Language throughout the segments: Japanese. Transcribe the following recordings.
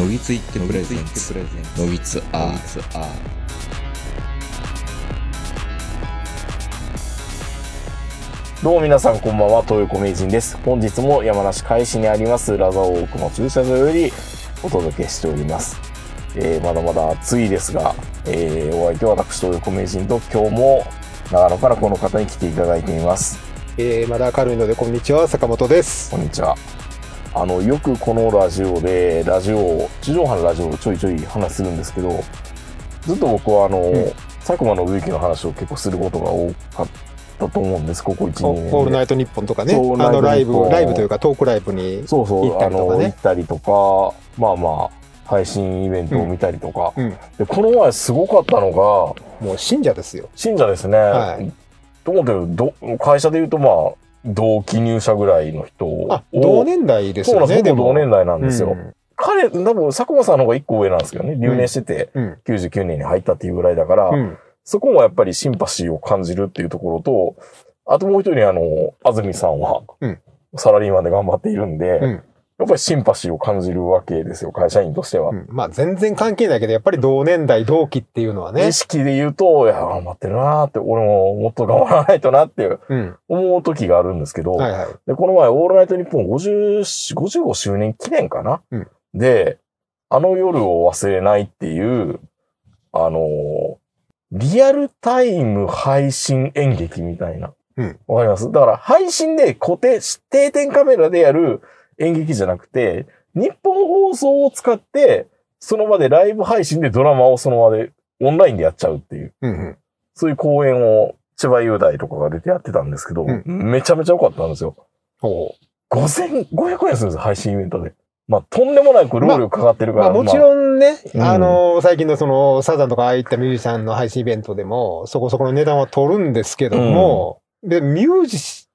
のぎついってプレゼンツのぎつアーどうも皆さんこんばんは、東横名人です。本日も山梨海市にありますラザオークの駐車場よりお届けしております。えー、まだまだ暑いですが、えー、お相手は私、東横名人と今日も長野からこの方に来ていただいています。えー、まだ明るいので、こんにちは、坂本です。こんにちは。あの、よくこのラジオで、ラジオ、地上波のラジオをちょいちょい話するんですけど、ずっと僕はあの、ん佐久間信之の話を結構することが多かったと思うんです、ここ1、2オ年で。ールナイトニッポンとかね、そうあのライブライブというかトークライブに、そうそう、行ったりとかねあの、行ったりとか、まあまあ、配信イベントを見たりとか。うん、で、この前すごかったのが、もう信者ですよ。信者ですね。はいと思ってるど、会社で言うとまあ、同期入社ぐらいの人を。あ、同年代ですよね、そうなんです。同年代なんですよ。うん彼、多分、佐久間さんの方が一個上なんですけどね。留年してて、うん。99年に入ったっていうぐらいだから、うん。そこもやっぱりシンパシーを感じるっていうところと、あともう一人、あの、安住さんは、うんサラリーマンで頑張っているんで、うんやっぱりシンパシーを感じるわけですよ、会社員としては。うんまあ、全然関係ないけど、やっぱり同年代、同期っていうのはね意。識で言うと、いや、頑張ってるなーって、俺ももっと頑張らないとなってうん。思う時があるんですけど、はいはい。で、この前、オールナイトニッポン50 55周年記念かな、うんで、あの夜を忘れないっていう、あのーリアルタイム配信演劇みたいな。うんわかります？だから、配信で固定、定点カメラでやる演劇じゃなくて、日本放送を使って、その場でライブ配信でドラマをその場でオンラインでやっちゃうっていう、うんうん。そういう公演を千葉雄大とかが出てやってたんですけど、うんめちゃめちゃ良かったんですよ。ほ5500円するんですよ、配信イベントで。まあ、とんでもなく労力かかってるう。から。まあ、もちろんね、うんあの、最近のその、サザンとかああいったミュージシャンの配信イベントでも、そこそこの値段は取るんですけども、で、ミュージシ、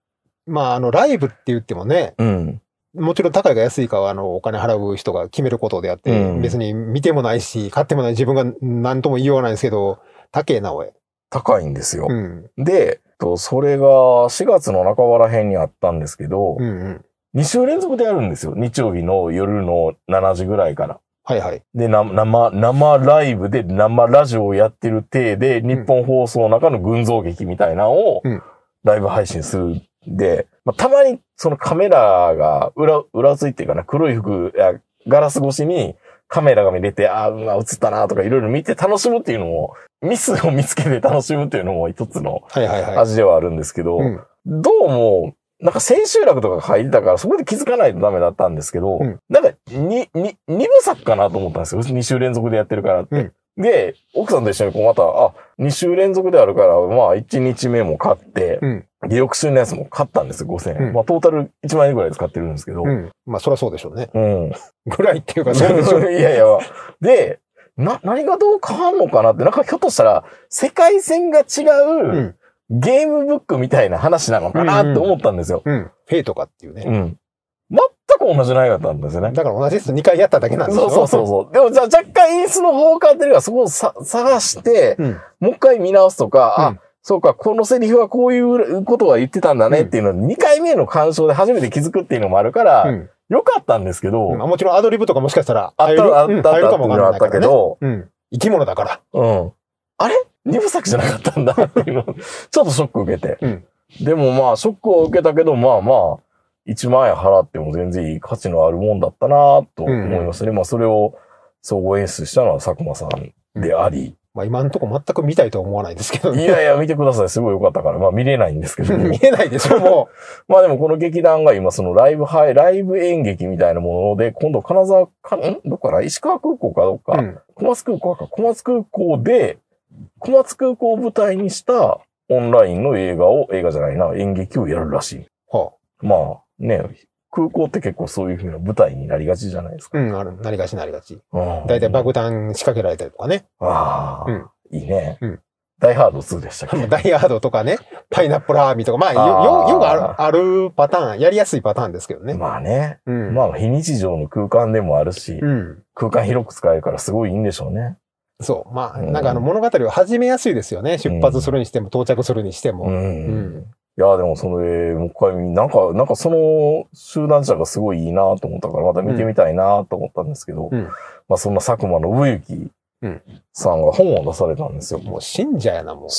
まあ、あの、ライブって言ってもね、まあ、うん。もちろん高いか安いかは、あの、お金払う人が決めることであって、うん別に見てもないし、買ってもない自分が何とも言いようがないんですけど、高えな、おい。高いんですよ。うん。で、とそれが4月の半ばら辺にあったんですけど、うんうん。2週連続でやるんですよ。日曜日の夜の7時ぐらいから。はいはい。で、な生、生ライブで生ラジオをやってる体で、日本放送の中の群像劇みたいなのをうん、ライブ配信するんで、まあ、たまにそのカメラが裏、裏ついてるかな、黒い服、いやガラス越しにカメラが見れて、ああ、映ったなとかいろいろ見て楽しむっていうのも、ミスを見つけて楽しむっていうのも一つの。味ではあるんですけど、うん。どうも、なんか千秋楽とか書いてたから、そこで気づかないとダメだったんですけど、うんなんか、に、に、二部作かなと思ったんですよ。二週連続でやってるからって。うんで、奥さんと一緒にこうまた、あ、二週連続であるから、まあ、一日目も買って、うん。で、翌週のやつも買ったんですよ、5000円。うんまあ、トータル1万円ぐらい使ってるんですけど。うん。まあ、そりゃそうでしょうね。うん。ぐらいっていうか、そうでしょう。いやいや、で、な、何がどう変わんのかなって、なんかひょっとしたら、世界線が違う。うんゲームブックみたいな話なのかなって思ったんですよ。うん。フェイとかっていうね。うん。全く同じ内容だったんですよね。だから同じです。2回やっただけなんですよ。そうそうそうそう。でもじゃあ若干演出の方変わってるから、そこをさ探して、うん。もう一回見直すとか、うんあ、そうか、このセリフはこういうことが言ってたんだねっていうのを2回目の鑑賞で初めて気づくっていうのもあるから、うん。よかったんですけど、うんまあもちろんアドリブとかもしかしたらあった、あった、あったあった。けど、うん。生き物だから。うん。あれ？二部作じゃなかったんだっていうの、ちょっとショック受けて。うん。でもまあ、ショックを受けたけど、まあまあ、1万円払っても全然いい価値のあるもんだったなと思いましたね。まあ、それを総合演出したのは佐久間さんであり。まあ今んとこ全く見たいとは思わないですけどね。いやいや、見てください。すごい良かったから。まあ、見れないんですけど。見えないでしょ、も まあでもこの劇団が今そのライブハイ、ライブ演劇みたいなもので、今度金沢か、ん？どっから？石川空港かどっう。か、うん。小松空港か、小松空港で、小松空港を舞台にしたオンラインの映画を、映画じゃないな、演劇をやるらしい。はまあね、空港って結構そういう風な舞台になりがちじゃないですか。あ。うん、ある。なりがちなりがち。うんだいたい爆弾仕掛けられたりとかね。ああ、うんいいね。うんダイハード2でしたっけ？ダイヤードとかね、パイナップルアーミーとか、まあ、よ、あーよ、よくある、あるパターン、やりやすいパターンですけどね。まあね。うん。まあ非日常の空間でもあるし、うん。空間広く使えるからすごいいいんでしょうね。そう。まあ、うんなんかあの物語を始めやすいですよね。出発するにしても、到着するにしても。うん。うんいや、でもそれ、もう一回見、なんか、なんかその集団者がすごいいいなと思ったから、また見てみたいなと思ったんですけど、うんまあそんな佐久間信之うんさんが本を出されたんですよ。もう信者やな、もう。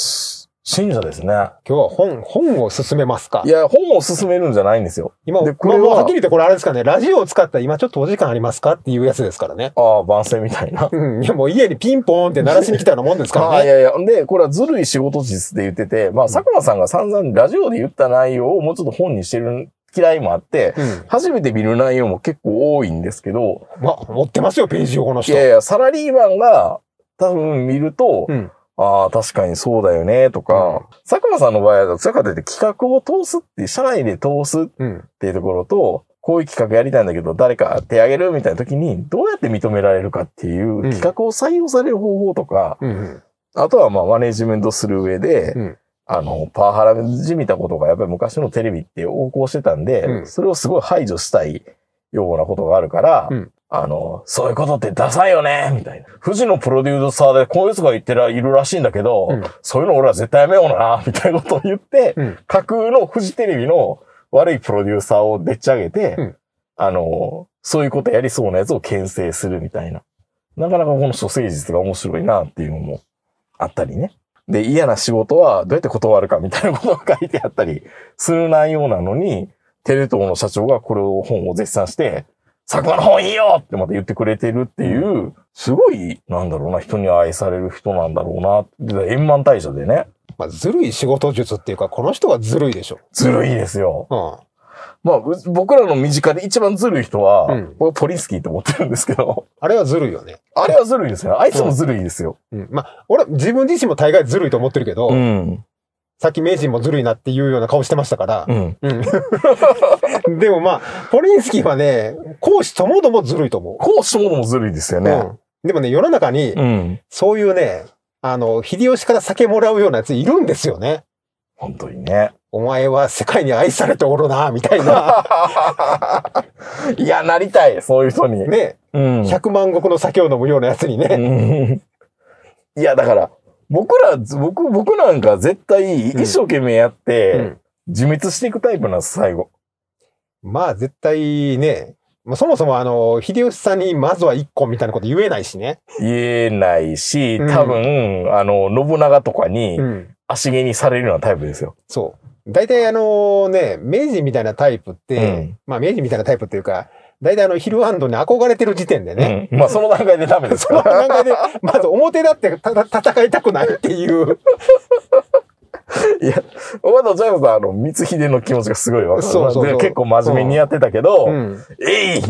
信者ですね。今日は本、本を進めますかい。や、本を進めるんじゃないんですよ。今、でこれははっきり言ってこれあれですかね、ラジオを使ったら今ちょっとお時間ありますかっていうやつですからね。ああ、番宣みたいな。うん。いや、もう家にピンポーンって鳴らしに来たようなもんですか ああ、らね。いやいや。で、これはずるい仕事実で言ってて、まあ、佐久間さんが散々ラジオで言った内容をもうちょっと本にしてる嫌いもあって、うん。初めて見る内容も結構多いんですけど、まあ、持ってますよ、ページをこの人。いやいや、サラリーマンが多分見ると、うん。ああ、確かにそうだよね、とか、佐久間さんの場合はどちらかというと企画を通すっていう、社内で通すっうん。ていうところと、こういう企画やりたいんだけど、誰か手挙げるみたいな時に、どうやって認められるかっていう、ん企画を採用される方法とか。あとはまあマネジメントする上で、うん。あの、パワハラじみたことがやっぱり昔のテレビって横行してたんで、うん。それをすごい排除したいようなことがあるから、うんあの、そういうことってダサいよねみたいな。富士のプロデューサーでこういうやつが言ってらいるらしいんだけど、うんそういうの俺は絶対やめような、みたいなことを言って、うん架空の富士テレビの悪いプロデューサーをでっち上げて、うんあの、そういうことやりそうなやつを牽制するみたいな。なかなかこの処世術が面白いなっていうのもあったりね。で、嫌な仕事はどうやって断るかみたいなことが書いてあったりする内容なのに、テレ東の社長がこれを本を絶賛して、佐久間の本いいよってまた言ってくれてるっていう、すごい、なんだろうな、人に愛される人なんだろうな。で円満退社でね、まあ、ずるい仕事術っていうか、この人がずるいでしょ。ずるいですよ。うん。まあ、う僕らの身近で一番ずるい人は、うん僕はポリンスキーと思ってるんですけど、あれはずるいよね。あれはずるいですよ。あいつもずるいですよ。うん。まあ、俺、自分自身も大概ずるいと思ってるけど、うん。さっき名人もずるいなっていうような顔してましたからう、ん。うん。でもまあ、ポリンスキーはね、講師ともどもずるいと思こうしてものもずるいですよう。ね。うん。でもね、世の中に、うん。そういうね、あの、秀吉から酒もらうようなやついるんですよね。本当にね。お前は世界に愛されておるな、みたいな。いや、なりたい、そういう人に。ね、うん。100万石の酒を飲むようなやつにね。うんいや、だから、僕ら、僕、僕なんか絶対一生懸命やって、うん自滅していくタイプなんです、最後。まあ絶対ね、まあ、そもそもあの、秀吉さんにまずは一個みたいなこと言えないしね。言えないし、うん多分、あの、信長とかにうん。足毛にされるようなタイプですよ。そう。大体あのね、明治みたいなタイプって、うんまあ明治みたいなタイプっていうか、大体あの、ヒルハンドに憧れてる時点でね、うん。まあ、その段階でダメですその。段階で、まず表だって戦いたくないっていう。いや、お前とジャイムさん、あの、光秀の気持ちがすごいわかる。そうそうそうで結構真面目にやってたけど、うん。えい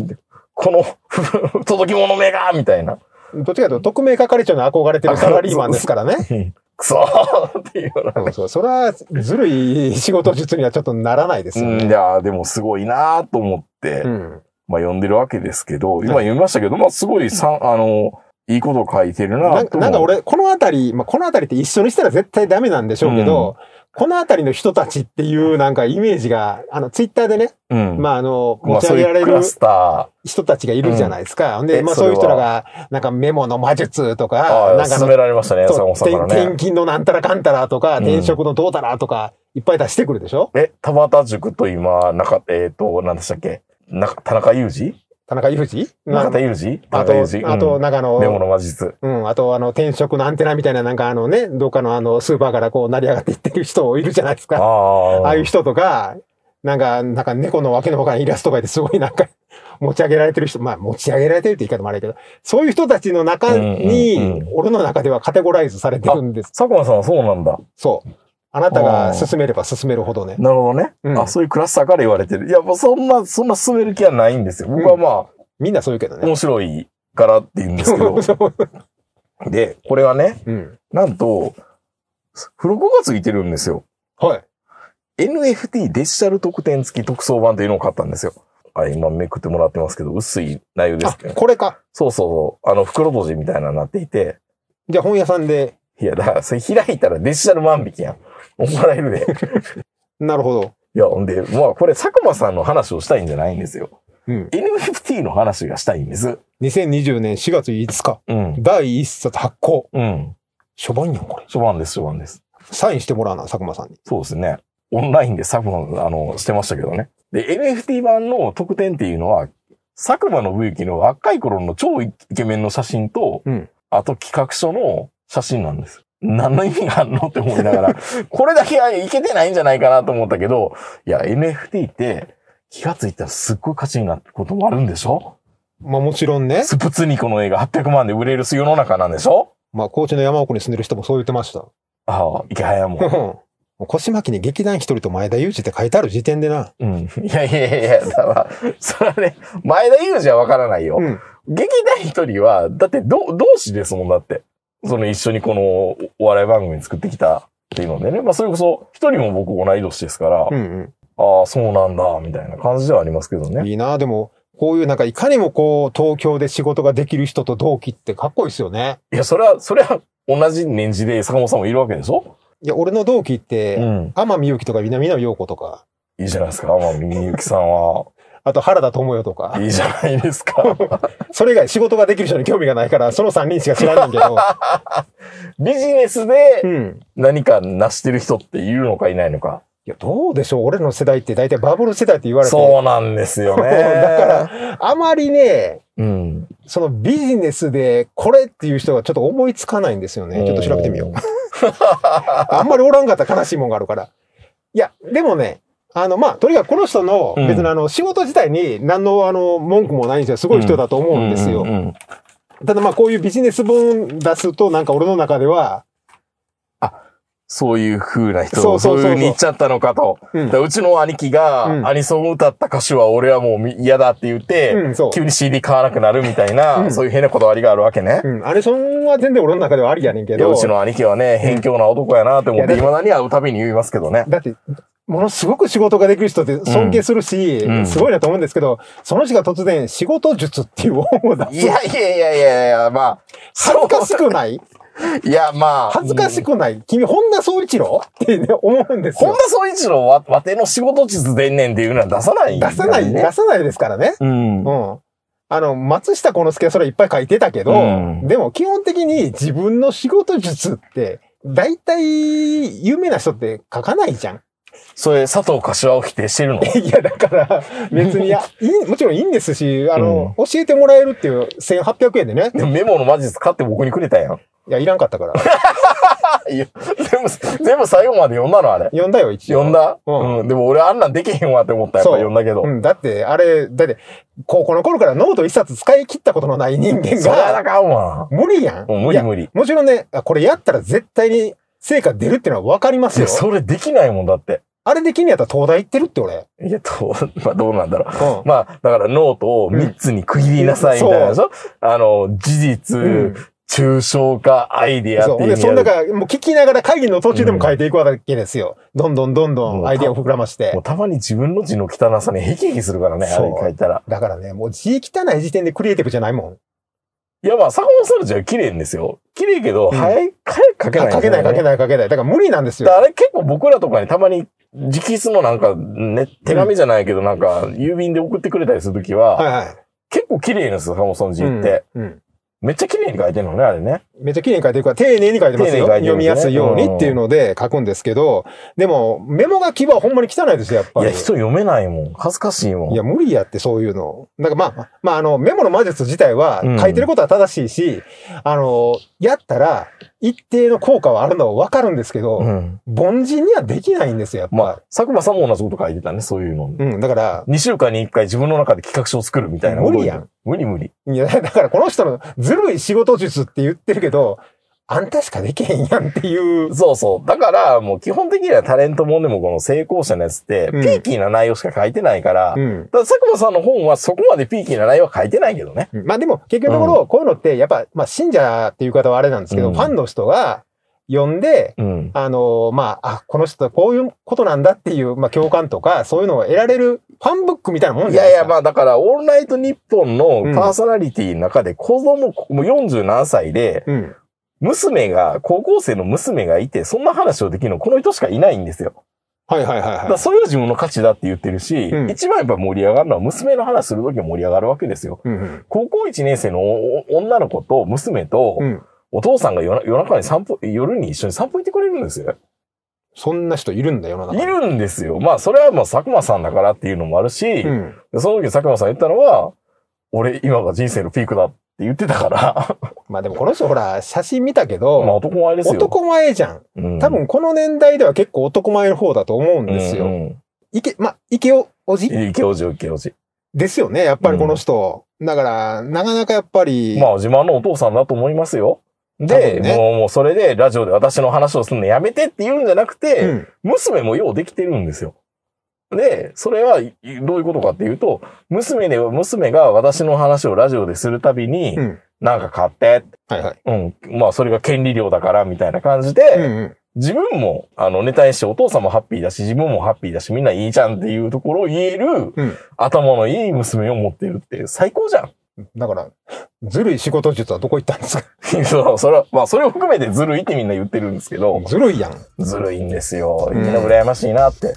この、届き物目がみたいな。どっちかというと、特命係長に憧れてるサラリーマンですからね。くそーっていうような。そうそう。それは、ずるい仕事術にはちょっとならないですようん、いね。やーでもすごいなーと思って、うん。まあ読んでるわけですけど、今読みましたけど、まあすごいさ、あの、いいこと書いてるななんとなんか俺、このあたり、まあ、このあたりって一緒にしたら絶対ダメなんでしょうけど、このあたりの人たちっていうなんかイメージが、あの、ツイッターでね、うん。まあ、あの、まあ持ち上げられる人たちがいるじゃないですか。で、まあ、えそういう人らが、なんかメモの魔術とー。か、なんか勧められましたね、そう坂本さんから転転ね。勤のなんたらかんたらとか、うん。転職のどうだらとか、いっぱい出してくるでしょ？え、田畑塾と今、中、えっ、と、何でしたっけ？な田中裕二？田中裕二？中田裕二？田あと、あと、うんなんかあの、メモの魔術。うん、あと、あの、転職のアンテナみたいな、なんかあのね、どっかのあの、スーパーからこう、成り上がっていってる人いるじゃないですか。ああ。ああいう人とか、なんか、なんか猫のわけのわからんイラストがいてすごいなんか、持ち上げられてる人、まあ持ち上げられてるって言い方もあるけど、そういう人たちの中に、俺の中ではカテゴライズされてるんです。佐久間さんはそうなんだ。そう。あなたが進めれば進めるほどね。なるほどね。うんあ、そういうクラスターから言われてる。いや、もうそんな、そんな進める気はないんですよ。僕はまみんなそう言うけどあ、ね。面白いからって言うんですけど。で、これはね、うん。なんと、付録がついてるんですよ。はい。NFT デジタル特典付き特装版というのを買ったんですよ。あ、今めくってもらってますけど、薄い内容であすけど、、これか。そうそうそう。あの、袋閉じみたいなのになっていて、じゃあ本屋さんで、いや、だから、それ開いたらデジタル万引きやん。怒られるで。なるほど。いや、ほんで、まあ、これ、佐久間さんの話をしたいんじゃないんですよ。うん。NFT の話がしたいんです。2020年4月5日、うん。第一冊発行。うん。初版やん、これ。初版です、初版です。サインしてもらうな、佐久間さんに。そうですね。オンラインで佐久間、あの、してましたけどね。で、NFT 版の特典っていうのは、佐久間信之の若い頃の超イケメンの写真と、うんあと企画書の写真なんです。何の意味があるのって思いながら、これだけはいけてないんじゃないかなと思ったけど、いや、NFT って気がついたらすっごい価値になることもあるんでしょ？まあもちろんね。スプツニコの映画800万で売れる世の中なんでしょ？まあ高知の山奥に住んでる人もそう言ってました。ああ、池早 も。腰巻きに劇団一人と前田裕二って書いてある時点でな。うん。いやいやいやいや、だから、それはね、前田裕二はわからないよ。うん。劇団一人は、だってど、同志ですもんだって。その一緒にこのお笑い番組作ってきたっていうのでね。まあそれこそ、一人も僕同い年ですから、うんああ、そうなんだ、みたいな感じではありますけどうん。ね。いいなでも、こういうなんかいかにもこう、東京で仕事ができる人と同期ってかっこいいですよね。いや、それは、それは同じ年次で坂本さんもいるわけでしょ？いや、俺の同期って、ん。天海祐希とか南野陽子とか、いいじゃないですか、天海みゆきさんは。あと原田智代とか、いいじゃないですか。それ以外仕事ができる人に興味がないから、その3人しか知らないんけど、ビジネスでうん。何か成してる人っているのかいないのか。いや、どうでしょう俺の世代って大体バブル世代って言われて。そうなんですよね。だから、あまりね、うん。そのビジネスでこれっていう人がちょっと思いつかないんですよね。ちょっと調べてみよう。あんまりおらんかったら悲しいもんがあるから。いや、でもね、あの、まあ、とにかくこの人の、うん別にあの、仕事自体に何のあの、文句もないんですよ。すごい人だと思うんですよ。ただまあ、こういうビジネス本出すと、なんか俺の中では、そういう風な人、そうそういう風に言っちゃったのかと。うちの兄貴が、うんアニソンを歌った歌手は俺はもう嫌だって言って。急に CD 買わなくなるみたいな、うんそういう変なこだわりがあるわけね。うん、アニソンは全然俺の中ではありやねんけど。うちの兄貴はね、偏境な男やなって思って、未だに会うたびに言いますけどね。だって、ものすごく仕事ができる人って尊敬するし、うんすごいなと思うんですけど、その人が突然仕事術っていう本を出す。いやいやいやいやいや、まあ、恥ずかしくない？いや、まあ。恥ずかしくない？君、本田宗一郎？って、ね、思うんですよ。本田宗一郎は、わての仕事地図でんねんっていうのは出さない、出さない、ね。出さないですからね。うんう。ん。あの、松下幸之助はそれいっぱい書いてたけど、うんでも基本的に自分の仕事術って、大体、有名な人って書かないじゃん。それ、佐藤柏を否定してるの？いや、だから、別に、いや、いい、もちろんいいんですし、あの、教えてもらえるっていう1800円でね。でもメモの魔術買って僕にくれたやん。いや、いらんかったから。いや、全部、全部最後まで読んだのあれ。読んだよ、一応。読んだ？ううんん。でも俺あんなんできへんわって思ったやっぱそう読んだけど。うん、だって、あれ、だって、高校の頃からノート一冊使い切ったことのない人間それはあが、かんわ。無理やん。無理無理。もちろんね、あこれやったら絶対に成果出るってのは分かりますよ。それできないもんだって。あれできんのやったら東大行ってるって俺。いや、どう、まあどうなんだろう。うん。まあ、だからノートを3つに区切りなさいみたいなでしょ、あの、事実、うん抽象化、アイディアそう。ていう意味その中、もう聞きながら会議の途中でも書いていくわけですよ。どんどんどんどんアイディアを膨らましてもう。たまに自分の字の汚さにヘキヘキするからね、あそうれ書いたら。だからね、もう字汚い時点でクリエイティブじゃないもん。いや、まあ、坂本さんの字は綺麗んですよ。綺麗けど、うん早い、早く書けない、書けない書けい。ない書けない。だから無理なんですよ。だからあれ結構僕らとかにたまに、直筆のなんか、ね、手紙じゃないけどなんか、郵便で送ってくれたりするときは、はいはい。結構綺麗なんですよ、坂本さんの字って。うん。うんめっちゃ綺麗に書いてるのね、あれね。めっちゃ綺麗に書いてるから、丁寧に書いてますよ。すね読みやすいようにっていうので書くんですけど、でも、メモ書きはほんまに汚いですよ、やっぱり。いや、人読めないもん。恥ずかしいもん。いや、無理やって、そういうの。だからまあ、まあ、あの、メモの魔術自体はうん、書いてることは正しいし、あの、やったら、一定の効果はあるのはわかるんですけど、うん。凡人にはできないんですよ、やっぱ。まあ、佐久間さんも同じこと書いてたね、そういうの。うん、だから、2週間に1回自分の中で企画書を作るみたいな。無理やん。無理無理。いや、だからこの人のずるい仕事術って言ってるけど、あんたしかできへんやんっていう。そうそう。だから、もう基本的にはタレントもんでもこの成功者のやつって、うんピーキーな内容しか書いてないから、うん。だから佐久間さんの本はそこまでピーキーな内容は書いてないけどね。まあでも、結局のところ、こういうのって、やっぱ、まあ信者っていう方はあれなんですけど、うんファンの人が読んで、うん。あの、まあ、あ、この人はこういうことなんだっていう、まあ共感とか、そういうのを得られるファンブックみたいなもんいじゃないですか。やいや、まあだから、オールナイトニッポンのパーソナリティの中で子供、もう40何歳で、うん。娘が、高校生の娘がいて、そんな話をできるのこの人しかいないんですよ。はいはいはいはそれが自分の価値だって言ってるし、うん一番やっぱ盛り上がるのは娘の話するときは盛り上がるわけですよ。い。うん高校1年生のお女の子と娘とうん。うん。お父さんが夜中に散歩、夜に一緒に散歩行ってくれるんですよ。そんな人いるんだよ、世の中に。いるんですよ。まあ、それはまあ、佐久間さんだからっていうのもあるし、うん。その時佐久間さん言ったのは、俺、今が人生のピークだって言ってたから、まあでもこの人ほら、写真見たけまあ、ど、男前ですよ。男前じゃん。うん多分この年代では結構男前の方だと思うんですよ。うんうんいけ、まあ、池おおじ池おじ、池おじ。ですよね、やっぱりこの人。だから、なかなかやっぱり、まあ、自慢のお父さんだと思いますよ。多で、分ねもう、もうそれでラジオで私の話をするのやめてって言うんじゃなくて、うん。娘もようできてるんですよ。で、それはいどういうことかっていうと、娘で、娘が私の話をラジオでするたびに、うん。なんか買って、はいはい。うん、まあそれが権利料だからみたいな感じうんで、うん。自分も、あの、ネタにしてお父さんもハッピーだし、自分もハッピーだし、みんないいじゃんっていうところを言える、うん頭のいい娘を持ってるって最高じゃん。だから、ずるい仕事術はどこ行ったんですか？そう、それは、まあそれを含めてずるいってみんな言ってるんですけど、ずるいやん。ずるいんですよ。うんみんな羨ましいなって。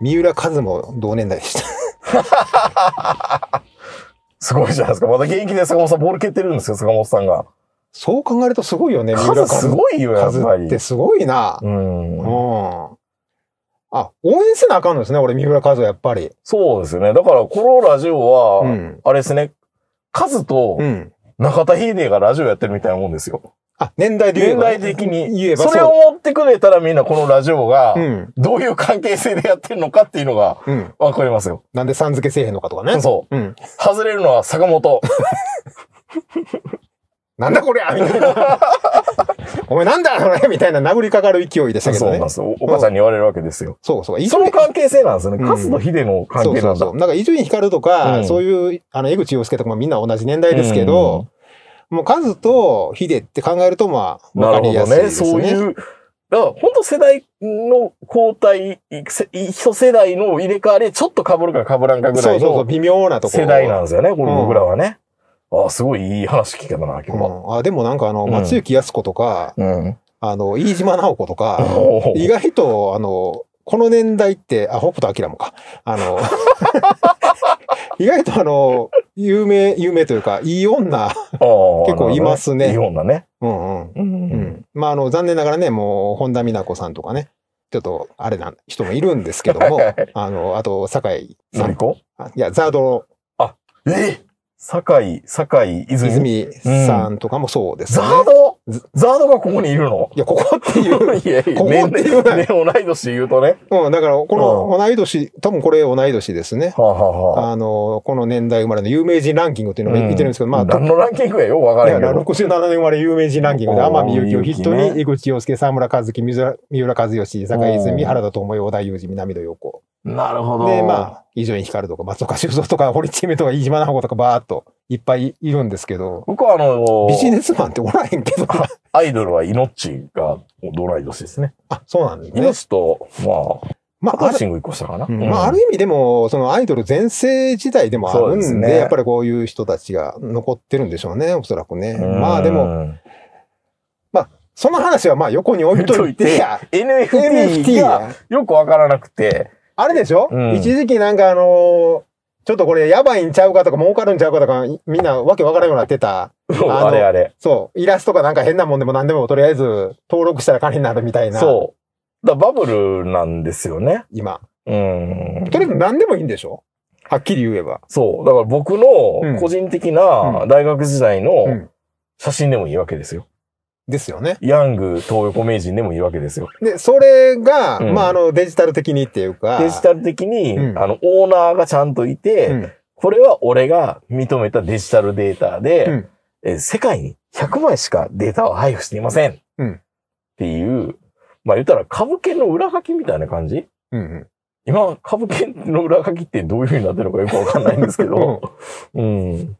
三浦和も同年代でした。すごいじゃないですか。まだ現役で坂本さんボール蹴ってるんですよ、坂本さんが。そう考えるとすごいよね、三浦和。数すごいよ、やっぱり和って。すごいな。うんう。ん。あ、応援せなあかんのですね、俺、三浦和はやっぱり。そうですよね。だから、このラジオは、うん。あれですね、カズとうん。中田秀がラジオやってるみたいなもんですよ。あ、年代で言えば。年代的に。言えばそれを持ってくれたらみんなこのラジオが、うん。どういう関係性でやってるのかっていうのがうん。わかりますよ。なんでさん付けせえへんのかとかね。そう。うん。外れるのは坂本。なんだこりゃみたいな。お前なんだそれみたいな殴りかかる勢いでしたけどねそうなんで。すよ。おお母ちゃんに言われるわけですよ。そうそう。その関係性なんですよね。うんカズとヒデの関係なだ。そうそうんそう。なんか伊集院光とか、うんそういう、あの、江口洋介とかもみんな同じ年代ですけど、もうカズとヒデって考えると、まあ、わか。りやすいですね。そういう、だから本当世代の交代、せ一世代の入れ替わり、ちょっと被るか被らんかぐらいそうそうそう、の微妙なところ。世代なんですよね、これうん僕らはね。ああ、すごいいい話聞けたな、今日は。うん、あでもなんかあの、うん松雪康子とか、うん。あの、飯島直子とか、意外と、あの、この年代って、あ、北斗晶もか。あの、意外とあの、有名、有名というか、いい女。結構いますねいい女ね。うんうん。まあ、あの、残念ながらね、もう、本田美奈子さんとかね、ちょっと、あれな人もいるんですけども、あの、あと、酒井さん。いや、ザードえ酒井、酒井、泉。泉さんとかもそうですね。ード？ずザードがここにいるの？いや、ここっていう。いやいや、ここ年っていうのはね、同い年言うとね。うん、だから、この同い年、多分これ同い年ですね。はあ、はあはあ、あの、この年代生まれの有名人ランキングっていうのが言ってるんですけど、まあ、何のランキングやよ、わからんけど。67年生まれ有名人ランキングで、天海祐希を筆頭に、祐希ね江口洋介、沢村和樹、三浦和義、坂井お泉、ー原田智代、小田裕二、南野陽子。なるほど。で、まあ、伊集院光とか、松岡修造とか、堀ちえみとか、飯島直子とか、バーっといっぱいいるんですけど、僕はあの、ビジネスマンっておらへんけど、アイドルは命が同い年ですね。あ、そうなんですね。命と、ままあ、パあ、あるトシング一個したかな。うんまあ、ある意味でも、そのアイドル全盛時代でもあるんで、ですねやっぱりこういう人たちが残ってるんでしょうね、おそらくね。うんまあでも、、その話はまあ横に置いといて、NFT NFT がや。よくわからなくて、あれでしょ、うん一時期なんかあのーちょっとこれやばいんちゃうかとか儲かるんちゃうかとか、みんなわけわからんようになってた。のあれあれ。そう。イラストかなんか変なもんでも何でもとりあえず登録したら金になるみたいな。そう。だからバブルなんですよね。今。うん。とりあえず何でもいいんでしょ？はっきり言えば。そう。だから僕うんの個人的な大学時代うのん写真でもいいわけですよ。ですよね。ヤング東横名人でもいいわけですよ。で、それが、うんまああのデジタル的にっていうか。デジタル的に、うんあの、オーナーがちゃんといて、うんこれは俺が認めたデジタルデータで、うんえー世界に100枚しかデータを配布していません。うんっていう、まあ言ったら株券の裏書きみたいな感じ？うんうん。今、株券の裏書きってどういう風になってるのかよくわかんないんですけど、うん。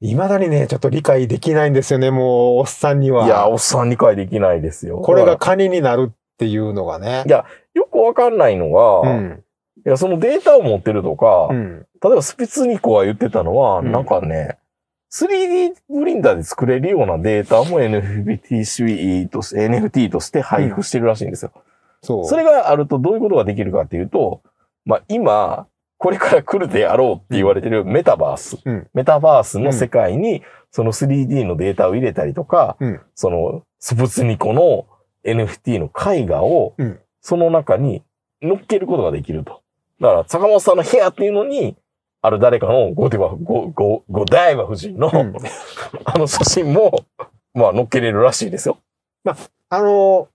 未だにね、ちょっと理解できないんですよね、もう、おっさんには。いや、おっさん理解できないですよ。これがカニになるっていうのがねい。やらよくわかんないのが、いうん。や、そのデータを持ってるとか、うん。例えばスピツニコが言ってたのは、うんなんかね、3D プリンターで作れるようなデータも NFT として、NFT として配布してるらしいんですよ。そう。それがあるとどういうことができるかっていうと、まあ今、これから来るであろうって言われてるメタバース。うんメタバースの世界に、その 3D のデータを入れたりとか、うんそのスプツニコの NFT の絵画をうん、その中に乗っけることができると。だから、坂本さんの部屋っていうのに、ある誰かのゴディバ、ゴ、ゴ、ゴダイバ夫人の、うん あの写真も、まあ乗っけれるらしいですよ。あの、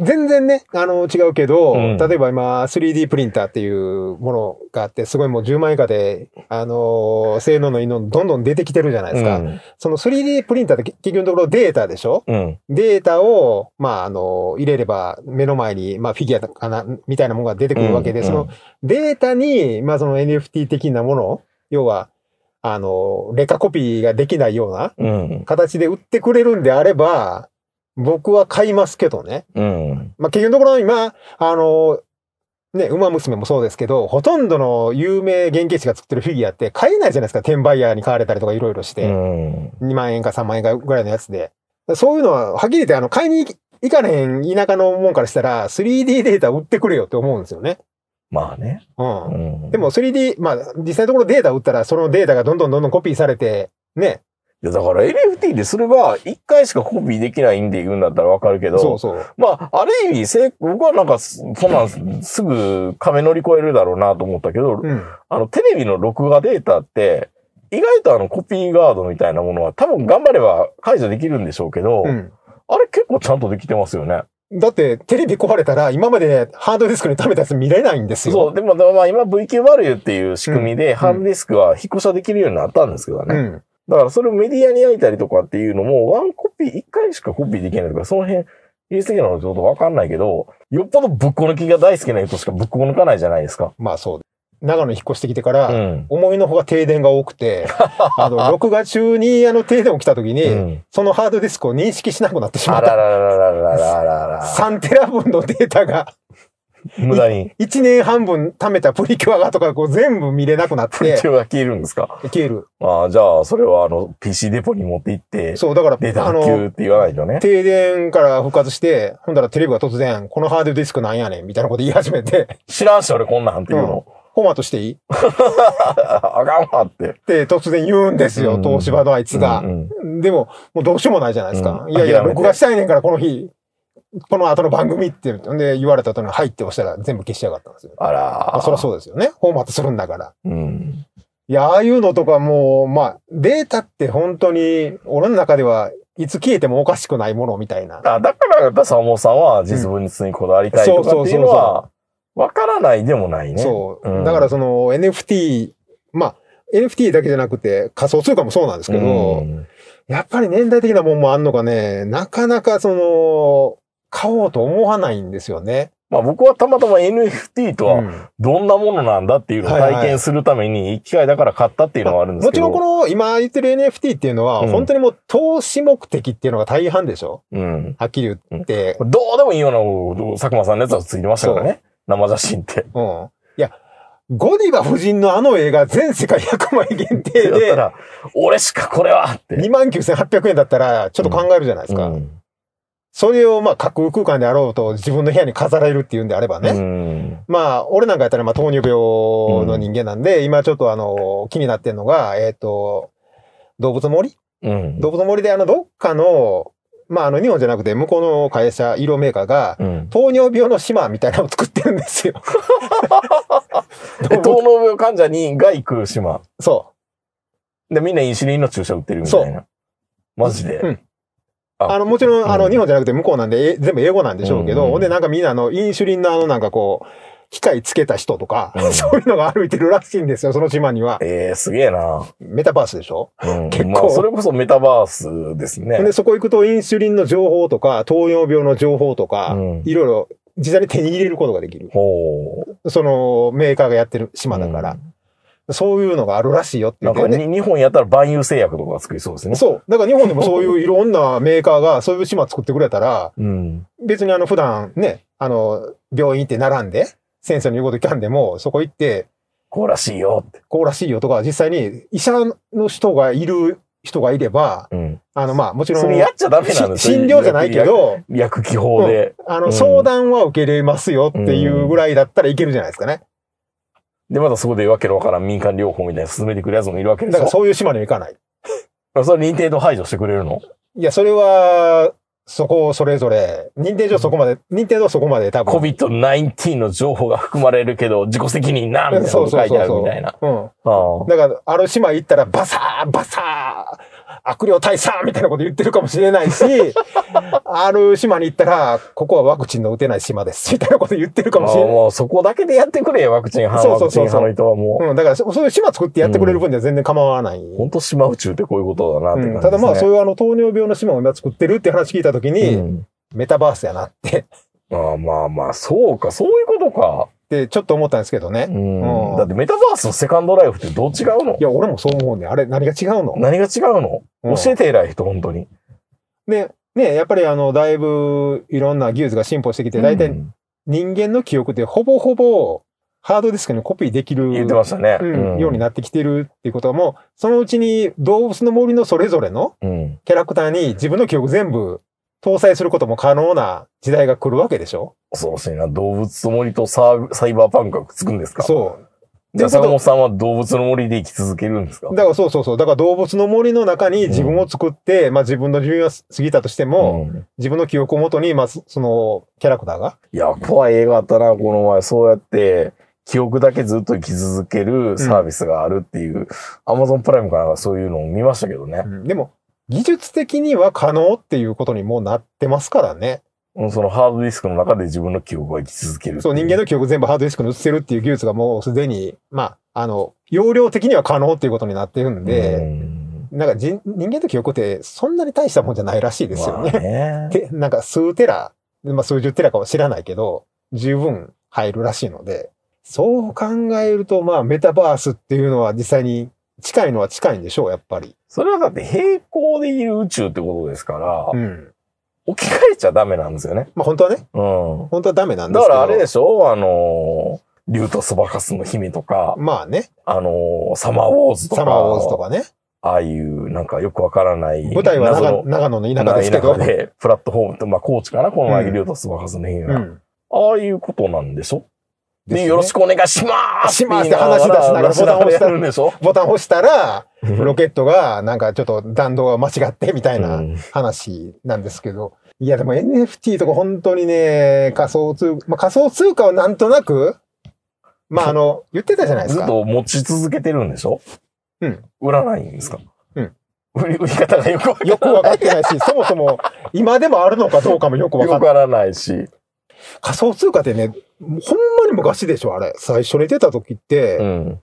全然ね、あの、違うけど、うん例えば今、3D プリンターっていうものがあって、すごいもう10万以下で、あの、性能のいいのどんどん出てきてるじゃないですか。うん。その 3D プリンターって結局のところデータでしょ？うん。データを、まあ、あの、入れれば目の前に、まあ、フィギュアかな、みたいなものが出てくるわけで、うんそのデータに、まあ、その NFT 的なもの、要は、あの、劣化コピーができないようなうん。形で売ってくれるんであれば、僕は買いますけどね。うん。まあ、結局のところ今、あの、ね、馬娘もそうですけど、ほとんどの有名原型師が作ってるフィギュアって買えないじゃないですか。転売ヤーに買われたりとかいろいろしうて。ん。2万円か3万円かぐらいのやつで。そういうのは、はっきり言って、あの、買いに行かれへん田舎のもんからしたら、3D データ売ってくれよって思うんですよね。まあね。う。うんん。でも 3D、まあ、実際のところデータ売ったら、そのデータがどんどんどんどんコピーされて、ね。いや、だから NFT でそれは一回しかコピーできないんで言うんだったらわかるけど、そうそう。まあ、ある意味、せい僕はなんか、そそんなんすぐ壁乗り越えるだろうなと思ったけど、うん。あの、テレビの録画データって、意外とあの、コピーガードみたいなものは多分頑張れば解除できるんでしょうけど、うん。あれ結構ちゃんとできてますよね。だって、テレビ壊れたら、今までハードディスクに貯めたやつ見れないんですよ。そう、でも、でもまあ今 VQ バリューっていう仕組みで、ハードディスクは引っ越しはできるようになったんですけどね。うん。だからそれをメディアに焼いたりとかっていうのも、ワンコピー、一回しかコピーできないとか、その辺、技術的なのちょっとわかんないけど、よっぽどぶっこ抜きが大好きな人しかぶっこ抜かないじゃないですか。まあそう。長野に引っ越してきてから、うん。思いのほか停電が多くて、あの、録画中にあの停電起きた時に、うんそのハードディスクを認識しなくなってしまあらった。ららららららら。3テラ分のデータが、無駄に。1年半分貯めたプリキュアがとかこう全部見れなくなっプリてキュアが消えるんですか？消える。ああ、じゃあ、それはあの、PC デポに持って行って、そう、だから、データって言わないとね。停電から復活して、ほんだらテレビが突然、このハードディスクなんやねん、みたいなこと言い始めて、知らんし、俺こんなんっていうの。フォーマットしていい？っ あかんわって。て突然言うんですよ、うん東芝のあいつが。うんうんでも、もうどうしようもないじゃないですか。うんいやいや、録画したいねんから、この日、この後の番組って、で、言われた後に、はいって押したら全部消しやがったんですよ。あらあ、そりゃそうですよね。フォーマットするんだから。うん。いや、ああいうのとかもう、まあ、データって本当に、俺の中ではいつ消えてもおかしくないものみたいな。あだから、やっぱ坂本さんは実物にこだわりたいとかっていうのは、わからないでもないね。そう。んだからその NFT、まあ、NFT だけじゃなくて仮想通貨もそうなんですけど、うんやっぱり年代的なもんもあんのかね、なかなかその、買おうと思わないんですよね。まあ僕はたまたま NFT とはうんどんなものなんだっていうのを体験するために、機会だから買ったっていうのはあるんですけど。もちろんこの今言ってる NFT っていうのは、うん本当にもう投資目的っていうのが大半でしょ？うん。はっきり言って。どうでもいいような、佐久間さんのやつはついてましたからね。生写真って。うん。いや、ゴディバ夫人のあの映画全世界100枚限定で、だったら、俺しかこれはって。29,800円だったらちょっと考えるじゃないですか。うんそれをまあ架空空間であろうと自分の部屋に飾られるっていうんであればね。うん。まあ、俺なんかやったらまあ糖尿病の人間なんで、今ちょっとあの、気になってんのが、えっ、と、動物森？うん。動物森であの、どっかの、まああの、日本じゃなくて向こうの会社、色メーカーが、うん。糖尿病の島みたいなのを作ってるんですよ。で、糖尿病患者にが行く島。そで、みんなインシュリンの注射打ってるみたいな。マジで。うんう。ああの、もちろん、あの、うん日本じゃなくて向こうなんで、え全部英語なんでしょうけど、ほんでなんかみんなあの、インシュリンのあの、なんかこう、機械つけた人とか、うん そういうのが歩いてるらしいんですよ、その島には。ええすげえな。メタバースでしょ？うん。結構まあ、それこそメタバースですね。で、そこ行くとインシュリンの情報とか、糖尿病の情報とか、うんいろいろ実際に手に入れることができる。ほう。そのメーカーがやってる島だから。そういうのがあるらしいよって言ってね。なんかに日本やったら万有製薬とかが作りそうですね。そう。だから日本でもそういういろんなメーカーが そういう島作ってくれたら、うん。別にあの普段ね、あの、病院行って並んで、先生の言うこと聞かんでも、そこ行って、こうらしいよって。こうらしいよとか、実際に医者の人がいる人がいれば、うん。あの、まあ、もちろん、それやっちゃダメなんですし診療じゃないけ。ど、薬薬機法で。あの、うん相談は受けれますよっていうぐらいだったらいけるじゃないですかね。で、またそこでわけのわからん民間療法みたいな進めてくるやつもいるわけでしょだからそういう島には行かない。それ認定度排除してくれるの？いや、それは、そこそれぞれ、認定上そこまで、認定度はそこまで多分。?COVID-19 の情報が含まれるけど、自己責任な、みたいなこと書いてあるみたいな。うん。ああだから、ある島行ったら、バサー、バサー、悪霊退散みたいなこと言ってるかもしれないし、ある島に行ったら、ここはワクチンの打てない島です、みたいなこと言ってるかもしれない。もうそこだけでやってくれよ、ワクチン、反ワクチン派の人はもう。うん、だからそ、そういう島作ってやってくれる分には全然構わない。本当島宇宙ってこういうことだなって感じです、ねうんただまあ、そういうあの、糖尿病の島を今作ってるって話聞いたときに、うんメタバースやなって、ああまあまあ、そうか、そういうことか。ってちょっと思ったんですけどね。うんうんだってメタバースとセカンドライフってどう違うの？いや、俺もそう思うね。あれ、何が違うの？何が違うの、うん教えて偉い人、本当に。で、ね、やっぱりあの、だいぶいろんな技術が進歩してきて、だいたいうん人間の記憶ってほぼほぼハードディスクにコピーできる言ってましたね。うんようになってきてるっていうことはもう、そのうちに動物の森のそれぞれのうん。キャラクターに自分の記憶全部搭載することも可能な時代が来るわけでしょ？そうですね。動物の森とサーサイバーパンクがくっつくんですか？そう。じゃあ、坂本さんは動物の森で生き続けるんですか？だからそうそうそう。だから動物の森の中に自分を作って、まあ自分の寿命が過ぎたとしても、うん自分の記憶をもとに、まあそそのキャラクターが。いや、怖い映画あったな、この前。そうやって、記憶だけずっと生き続けるサービスがあるっていう、アマゾンプライムかなんかそういうのを見ましたけどね。うんでも、技術的には可能っていうことにもうなってますからね。うんそのハードディスクの中で自分の記憶が生き続けるそう、人間の記憶全部ハードディスクに移せるっていう技術がもうすでに、まあ、あの、容量的には可能っていうことになってるんうで、んなんか人人間の記憶ってそんなに大したもんじゃないらしいですよね。で、なんか数テラ、まあ数十テラかは知らないけど、十分入るらしいので、そう考えると、まあメタバースっていうのは実際に近いのは近いんでしょう、やっぱり。それはだって平行でいる宇宙ってことですから、うん。置き換えちゃダメなんですよね。まあ本当はね、うん。本当はダメなんですけど。だからあれでしょ？あの、竜とそばかすの姫とか、まあね、あの、サマーウォーズとか、サマーウォーズとかね。ああいうなんかよくわからない。舞台は長長野の田舎ですけど。田舎で、プラットフォームと、まあ、高知かな？この前、うん竜とそばかすの姫が。うん。ああいうことなんでしょ？ねよろしくお願いしますしますって話し出しながらボタン押したやるんでしょボタン押したら、ロケットがなんかちょっと弾道が間違ってみたいなうん話なんですけど。いやでも NFT とか本当にね、仮想通、まあ、仮想通貨はなんとなく、まああの、言ってたじゃないですか。ずっと持ち続けてるんでしょ？うん。売らないんですか？うん。売り、売り方がよくよくわかってないし、そもそも今でもあるのかどうかもよくわかんない。よくわからないし。仮想通貨ってね、ほんまに昔でしょ、あれ。最初に出た時って、うん。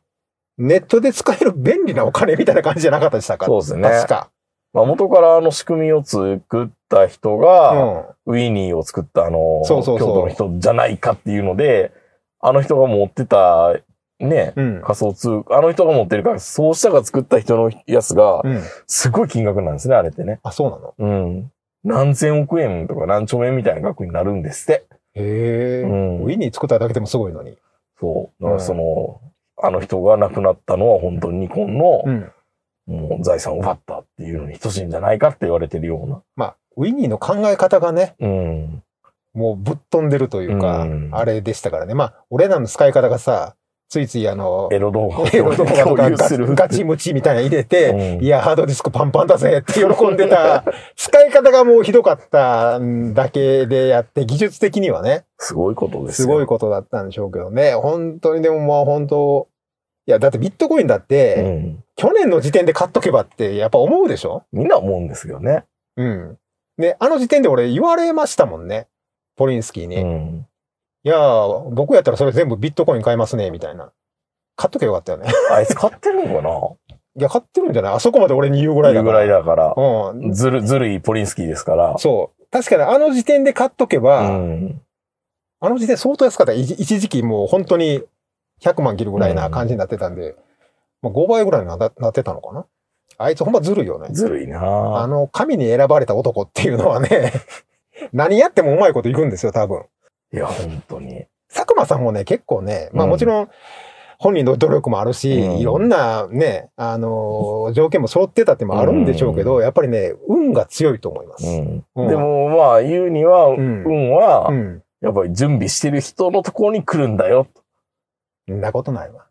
ネットで使える便利なお金みたいな感じじゃなかったでしたか？そうですね確か。まあ、元からあの仕組みを作った人うが、ん。ウィニーを作ったあの、そうそうそう京都の人じゃないかっていうので、あの人が持ってた、ね、うん。仮想通貨、あの人が持ってるから、そうしたが作った人のやつが、うん。すごい金額なんですね、あれってね。あ、そうなの？うん。何千億円とか何兆円みたいな額になるんですって。へえ、うんウィニー作っただけでもすごいのに。そう。だからその、あの人が亡くなったのは本当にニコンの、ん。もう財産を奪ったっていうのに等しいんじゃないかって言われてるような。まあ、ウィニーの考え方がね、うん。もうぶっ飛んでるというか、うんあれでしたからね。まあ、俺らの使い方がさ、ついついあの、エロ動画をエロ動画と共かガ有する。ガチムチみたいなの入れて、うんいや、ハードディスクパンパンだぜって喜んでた、使い方がもうひどかっただけでやって、技術的にはね、すごいことですよ。すごいことだったんでしょうけどね。本当にでもまあ本当、いや、だってビットコインだって、うん。去年の時点で買っとけばってやっぱ思うでしょ？みんな思うんですよね。うん。で、あの時点で俺言われましたもんね。ポリンスキーに。いうん。やー、僕やったらそれ全部ビットコイン買いますね、みたいな。買っとけばよかったよね。あいつ買ってるのかな？いや、買ってるんじゃない？あそこまで俺に言うぐらいだぐから。らいだから。うん。ずる、ずるいポリンスキーですから。そう。確かにあの時点で買っとけば、うん。あの時点相当安かった。一一時期もう本当に100万切るぐらいな感じになってたんで、まあ、5倍ぐらいにななってたのかな？あいつほんまずるいよね。ずるいあなの、神に選ばれた男っていうのはね、何やってもうまいこといくんですよ、多分。いや、本当に。佐久間さんもね、結構ね、まあうんもちろん、本人の努力もあるし、うんいろんなね、あのー条件も揃ってたってもあるんでしょうけど、やっぱりね、運が強いと思います。うん。うんでも、まあ、言うには、ん運はう、ん。やっぱり準備してる人のところに来るんだよ。そんなことないわ。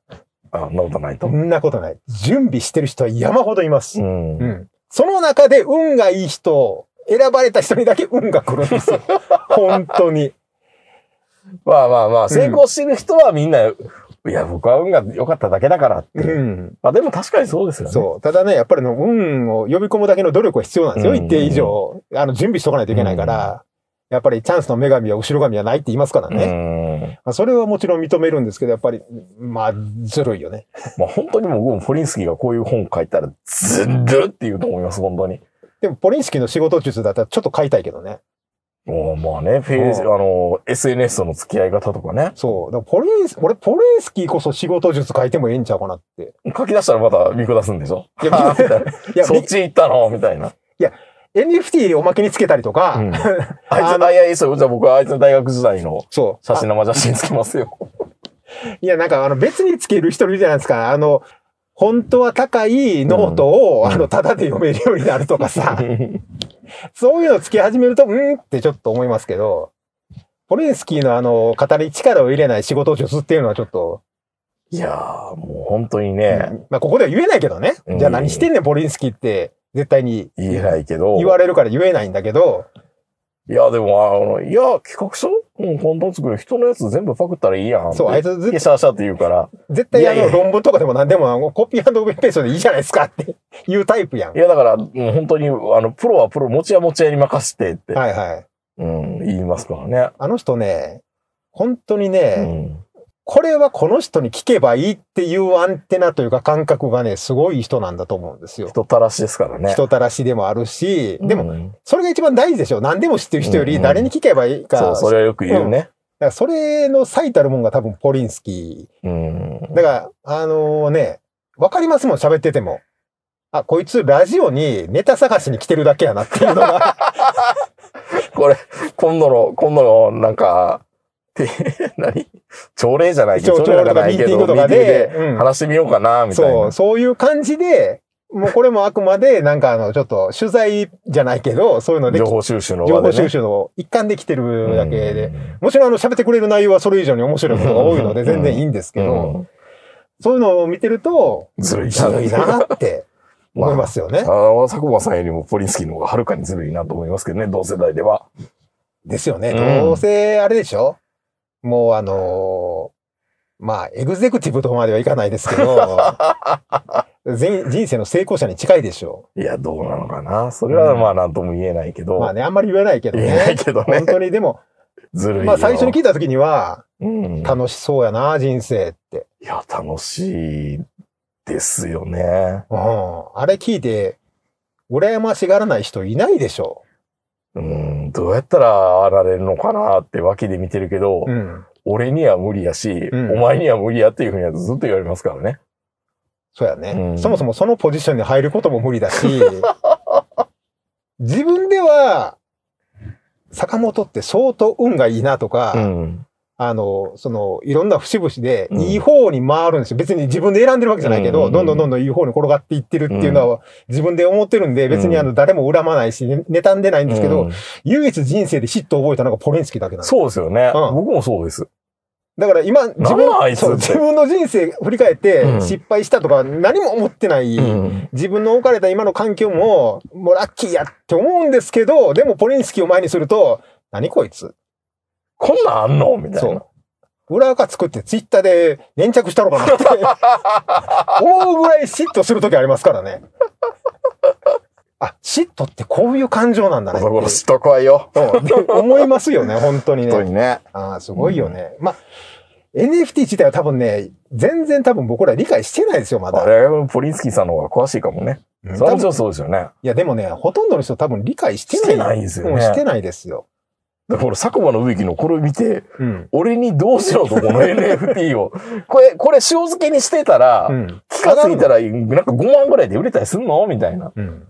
あ、そんなことないとそ。んなことない。準備してる人は山ほどいます。う。うんん。その中で運がいい人、選ばれた人にだけ運が来るんですよ。本当に。まあまあまあ、成功してる人はみんな、いや、僕は運が良かっただけだからって。うん。まあでも確かにそうですよね。そう。ただね、やっぱりの運を呼び込むだけの努力は必要なんですよ。うん一定以上、あの、準備しとかないといけないから、やっぱりチャンスの女神は後ろ髪はないって言いますからね。ね。まあ、それはもちろん認めるんですけど、やっぱり、まあ、ずるいよね。まあ本当にもう僕もポリンスキーがこういう本書いたら、ずるって言うと思います、本当に。でも、ポリンスキーの仕事術だったらちょっと買いたいけどね。もうまあね、フェイス、あうんの、SNS との付き合い方とかね。そう。だポリンス、俺、ポリンスキーこそ仕事術書いてもええんちゃうかなって。書き出したらまた見下すんでしょ？いや いや、そっち行ったの？みたいな。NFT おまけにつけたりとか、うん あいつ、あ、いやいや、そう、じゃあ僕はあいつの大学時代のそう。写真、生写真つけますよ。いや、なんか、あの、別につける人いるじゃないですか。あの、本当は高いノートを、うん。あの、ただで読めるようになるとかさ、そういうのつけ始めると、うんってちょっと思いますけど、ポリンスキーのあの、語り力を入れない仕事術っていうのはちょっと、いやー、もう本当にね、まあ、ここでは言えないけどね。うん。じゃあ何してんねん、ポリンスキーって、絶対に。言えないけど。言われるから言えないんだけど、いや、でも、あの、いや、企画書うん、簡単作る人のやつ全部パクったらいいやん。そう、あいつで、絶シャーシャーって言うから。絶対あの、論文とかでも何でも、コピーペーストでいいじゃないですかって いうタイプやんい。や、だから、もう本当に、あの、プロはプロ、持ちや持ちやに任せてって、はいはい。うん、言いますからね。あの人ね、本当にうね、ん。これはこの人に聞けばいいっていうアンテナというか感覚がね、すごい人なんだと思うんですよ。人たらしですからね。人たらしでもあるし、でも、うんそれが一番大事でしょ。何でも知ってる人よりうんうん誰に聞けばいいか。そう、それはよく言うね。だからそれの最たるもんが多分ポリンスキうん。ー。だから、あのね、わかりますもん、喋ってても。あ、こいつラジオにネタ探しに来てるだけやなっていうのが。これ、今度の、今度の、なんか、て、何？朝礼じゃないけど、朝朝礼じゃないけど、ミーティングとかで話してみようかな、みたいな。そう、そういう感じで、もうこれもあくまで、なんかあの、ちょっと取材じゃないけど、そういうので、情報収集のね。報収集の一環で来てるだけで、うんもちろんあの、喋ってくれる内容はそれ以上に面白いことが多いので、うん全然いいんですけど、うんそういうのを見てると、ずるいずるいなって思いますよねあ。の、佐久間さんよりもポリンスキーの方がはるかにずるいなと思いますけどね、同世代では。ですよね。うんどうせ、あれでしょ？もうあのーまあ、エグゼクティブとまではいかないですけど、全人生の成功者に近いでしょいや、どうなのかな。それはまあなんとも言えないけど。う。まあね、あんまり言えないけど言えないね。けどね本。当に、でも、ずるいよ。まあ最初に聞いた時には、うん。楽しそうやな、人生って。いや、楽しいですよね。うん。あれ聞いて、羨ましがらない人いないでしょうん、どうやったらああなれるのかなって脇で見てるけど、う。うん。俺には無理やし、うんお前には無理やっていうふうにはずっと言われますからね。そうやね、うんそもそもそのポジションに入ることも無理だし、自分では、坂本って相当運がいいなとか、うん。あの、その、いろんな節々で、うん。いい方に回るんですよ。別に自分で選んでるわけじゃないけど、うん。どんどんどんどんいい方に転がっていってるっていうのは自分で思ってるんで、別にあの、誰も恨まないし、ね妬んでないんですけど、うん。唯一人生で嫉妬を覚えたのがポレンスキーだけなんです。そうですよね、うん。僕もそうです。だから今、自分そう自分の人生振り返ってうん。失敗したとか何も思ってない、うん。自分の置かれた今の環境も、もうラッキーやって思うんですけど、でもポレンスキーを前にすると、何こいつ？こんなんあんの？みたいな。そう。裏垢作ってツイッターで粘着したのかなって 思うぐらい嫉妬するときありますからね。あ、嫉妬ってこういう感情なんだね嫉妬怖いよ。思いますよね、本当にね。本当にね。あーすごいよね。まあ、NFT 自体は多分ね、全然多分僕ら理解してないですよ、まだ。あれ、ポリンスキーさんの方が詳しいかもね。うんそれはもちろん多分そうですよね。いや、でもね、ほとんどの人多分理解してない。してないですよねうんしてないですよ。だから、佐久間の植木のこれを見て、うん。俺にどうしろと、この NFT を。これ、これ、塩漬けにしてたら、うん。聞近すぎたら、なんか5万ぐらいで売れたりすんの？みたいな。うん。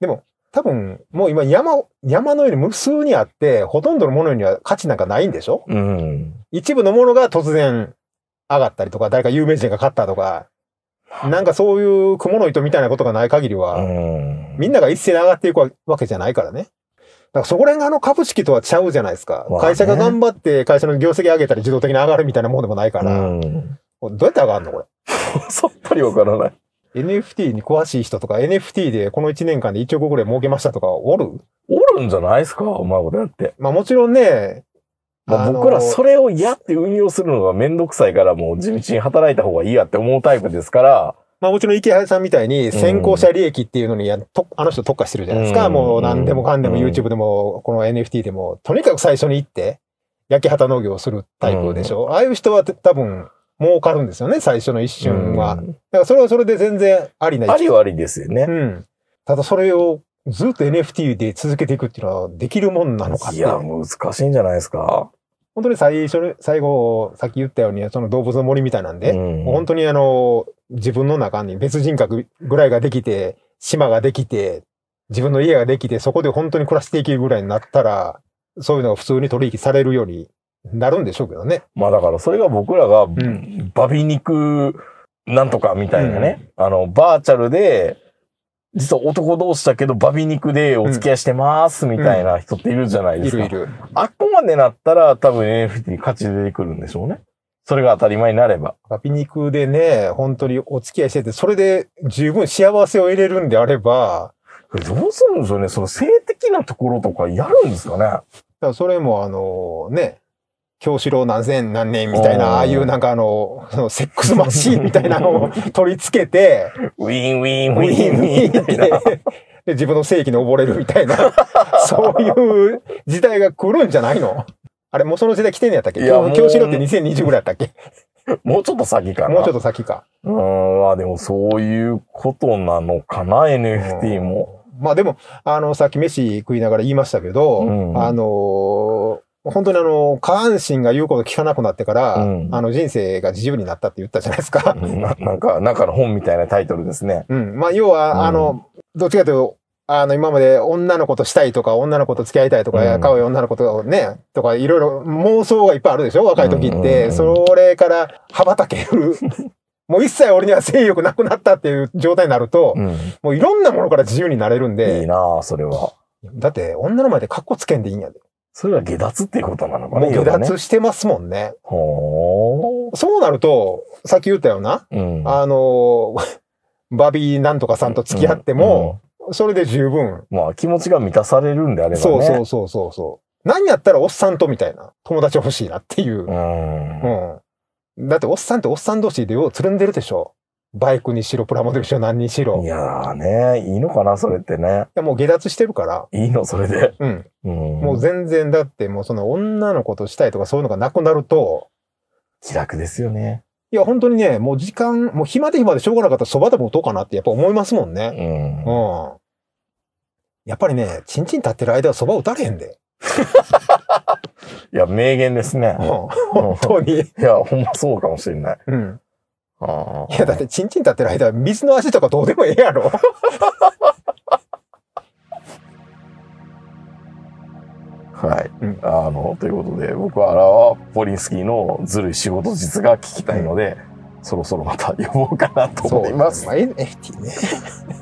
でも、多分、もう今山、山のように無数にあって、ほとんどのものには価値なんかないんでしょ？うん。一部のものが突然上がったりとか、誰か有名人が買ったとか、なんかそういう雲の糸みたいなことがない限りは、うん。みんなが一斉に上がっていくわけじゃないからね。だからそこら辺があの株式とはちゃうじゃないですか。まあね会社が頑張って会社の業績上げたり自動的に上がるみたいなもんでもないから。うん。どうやって上がるのこさ っぱりわからない。れ。NFT に詳しい人とか NFT でこの1年間で1億ぐらい儲けましたとかおる？おるんじゃないですかうまいことやって。まあもちろんね、まあ、僕らそれをやって運用するのがめんどくさいからもう地道に働いた方がいいやって思うタイプですから、まあもちろん池原さんみたいに先行者利益っていうのにやとあの人特化してるじゃないですか。うんもう何でもかんでもうん YouTube でもこの NFT でも、とにかく最初に行って焼き畑農業をするタイプでしょ。ああいう人は多分儲かるんですよね、最初の一瞬は。だうんからそれはそれで全然ありなありはありですよねう。ん。ただそれをずっと NFT で続けていくっていうのはできるもんなのかって。いや、難しいんじゃないですか。本当に最初に、最後、さっき言ったように、その動物の森みたいなんで、うん本当にあの、自分の中に別人格ぐらいができて、島ができて、自分の家ができて、そこで本当に暮らしていけるぐらいになったら、そういうのが普通に取引されるようになるんでしょうけどね。まあだからそれが僕らが、んバビ肉なんとかみたいなね、あの、バーチャルで、実は男同士だけどバビ肉でお付き合いしてますみたいな人っているじゃないですか。いるいる。あっこまでなったら多分 NFT に価値出てくるんでしょうね。それが当たり前になれば。バ美肉でね、本当にお付き合いしてて、それで十分幸せを得れるんであれば、どうするんでしょうね？その性的なところとかやるんですかね？それもあのね、京志郎何千何年みたいな、ああいうなんかあの、そのセックスマシーンみたいなのを取り付けて、ウィンウィンウウィィンウィンみたいな。で自分の性器に溺れるみたいな、そういう時代が来るんじゃないの？あれ、もうその時代来てんのやったっけ？いやもう京志郎って2020ぐらいやったっけ？もうちょっと先かな。もうちょっと先か。うーん、まあでもそういうことなのかな、NFT も。まあでも、あの、さっき飯食いながら言いましたけど、うんあの本当にあの、下半身が言うこと聞かなくなってから、うんあの、人生が自由になったって言ったじゃないですか。ななんか、なんかの本みたいなタイトルですね。うん。まあ、要は、うんあの、どっちかというと、あの、今まで女の子としたいとか、女の子と付き合いたいとか、うん可愛い女の子とね、とか、いろいろ妄想がいっぱいあるでしょ？若い時って。うんそれから羽ばたける。もう一切俺には性欲なくなったっていう状態になると、うん。もういろんなものから自由になれるんで、いいなあそれは。だって女の前でカッコつけんでいいんやで。それは下脱っていうことなのかもうね。下脱してますもんね。ほそうなると、さっき言ったような、ー。うん。あの、バビーなんとかさんと付き合っても、それで十分。まあ気持ちが満たされるんであればね。そうそうそうそうそう。何やったらおっさんとみたいな友達欲しいなっていう。うん。うん。だっておっさんっておっさん同士でようつるんでるでしょ。バイクにしろ、プラモデルにしろ、何にしろ。いいやーね、いいのかな、それってね。やもう下脱してるから。いいの、それで。うん。うん。もう全然だってもうその女の子としたいとかそういうのがなくなると、気楽ですよね。いや本当にね、もう時間、もう暇で暇でしょうがなかったらそばでも打とうかなってやっぱ思いますもんうね。ん。うん。やっぱりね、チンチン立ってる間はそば打たれへんで。いや、名言ですねうん。。本当に。いや、ほんまそうかもしれない。うん。あいや、だって、チンチン立ってる間は水の味とかどうでもええやろ。はい。うんあの、ということで、僕はあらはポリンスキーのずるい仕事実が聞きたいので、そろそろまた呼ぼうかなと思います。まあ、NFT ね。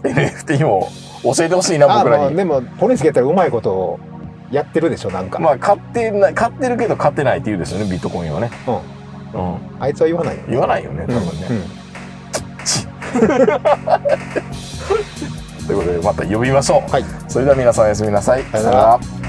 NFT も教えてほしいな、あ、僕らに。まあでも、ポリンスキーやったらうまいことをやってるでしょ、なんか。まあ、買ってない、買ってるけど買ってないって言うですよね、ビットコインはね。うん。あいつは言わないよ。言わないよね、多分ね。うんうん ということで、また呼びましょう。はい。それでは皆さんおやすみなさい。さよなら